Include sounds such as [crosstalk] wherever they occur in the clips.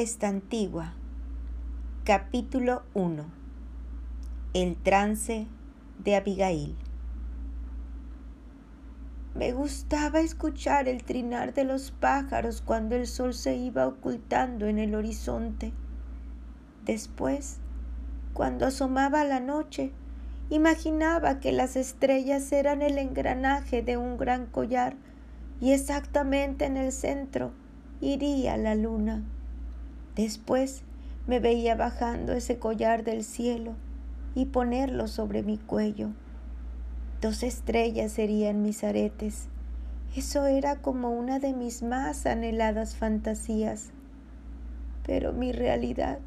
esta antigua. Capítulo 1. El trance de Abigail. Me gustaba escuchar el trinar de los pájaros cuando el sol se iba ocultando en el horizonte. Después, cuando asomaba la noche, imaginaba que las estrellas eran el engranaje de un gran collar y exactamente en el centro iría la luna. Después me veía bajando ese collar del cielo y ponerlo sobre mi cuello. Dos estrellas serían mis aretes. Eso era como una de mis más anheladas fantasías. Pero mi realidad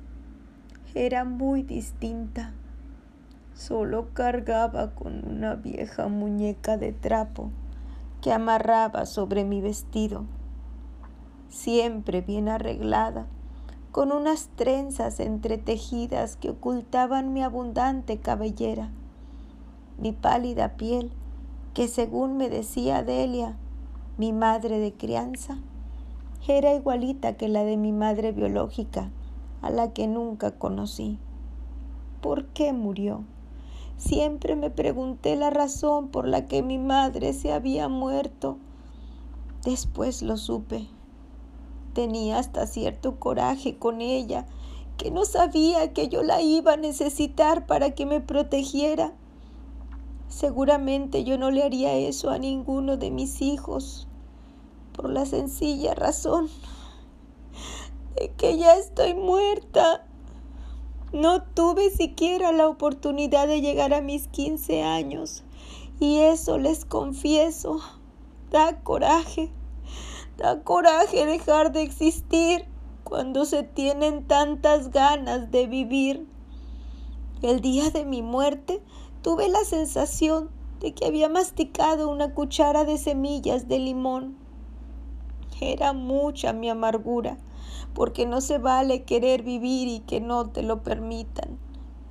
era muy distinta. Solo cargaba con una vieja muñeca de trapo que amarraba sobre mi vestido, siempre bien arreglada, con unas trenzas entretejidas que ocultaban mi abundante cabellera mi pálida piel, que según me decía Delia, mi madre de crianza, era igualita que la de mi madre biológica, a la que nunca conocí. ¿Por qué murió? Siempre me pregunté la razón por la que mi madre se había muerto. Después lo supe. Tenía hasta cierto coraje con ella, que no sabía que yo la iba a necesitar para que me protegiera Seguramente yo no le haría eso a ninguno de mis hijos, por la sencilla razón de que ya estoy muerta. No tuve siquiera la oportunidad de llegar a mis 15 años y eso les confieso, da coraje, da coraje dejar de existir cuando se tienen tantas ganas de vivir. El día de mi muerte tuve la sensación de que había masticado una cuchara de semillas de limón. Era mucha mi amargura, porque no se vale querer vivir y que no te lo permitan,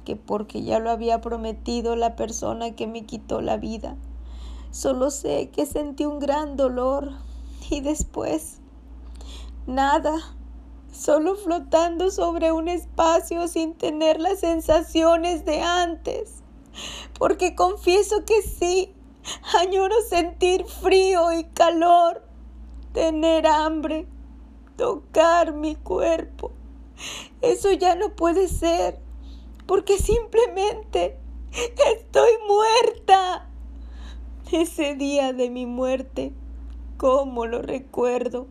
que porque ya lo había prometido la persona que me quitó la vida. Solo sé que sentí un gran dolor y después nada, solo flotando sobre un espacio sin tener las sensaciones de antes porque confieso que sí, añoro sentir frío y calor, tener hambre, tocar mi cuerpo. Eso ya no puede ser, porque simplemente estoy muerta. Ese día de mi muerte, ¿cómo lo recuerdo?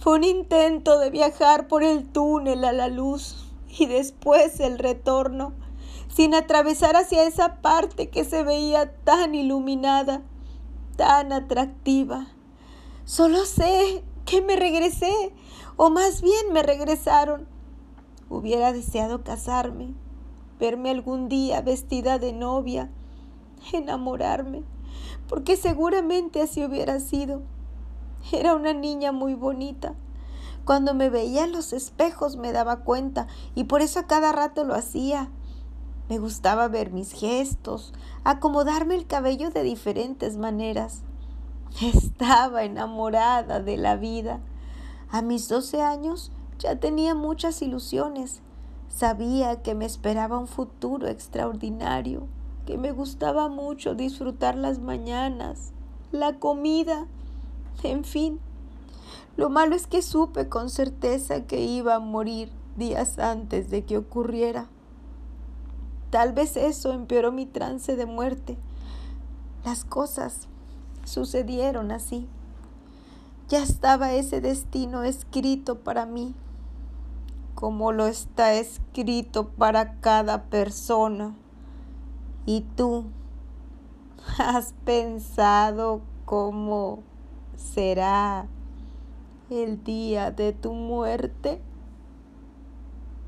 Fue un intento de viajar por el túnel a la luz y después el retorno sin atravesar hacia esa parte que se veía tan iluminada, tan atractiva. Solo sé que me regresé, o más bien me regresaron. Hubiera deseado casarme, verme algún día vestida de novia, enamorarme, porque seguramente así hubiera sido. Era una niña muy bonita. Cuando me veía en los espejos me daba cuenta y por eso a cada rato lo hacía. Me gustaba ver mis gestos, acomodarme el cabello de diferentes maneras. Estaba enamorada de la vida. A mis doce años ya tenía muchas ilusiones. Sabía que me esperaba un futuro extraordinario, que me gustaba mucho disfrutar las mañanas, la comida, en fin. Lo malo es que supe con certeza que iba a morir días antes de que ocurriera. Tal vez eso empeoró mi trance de muerte. Las cosas sucedieron así. Ya estaba ese destino escrito para mí, como lo está escrito para cada persona. ¿Y tú [laughs] has pensado cómo será el día de tu muerte?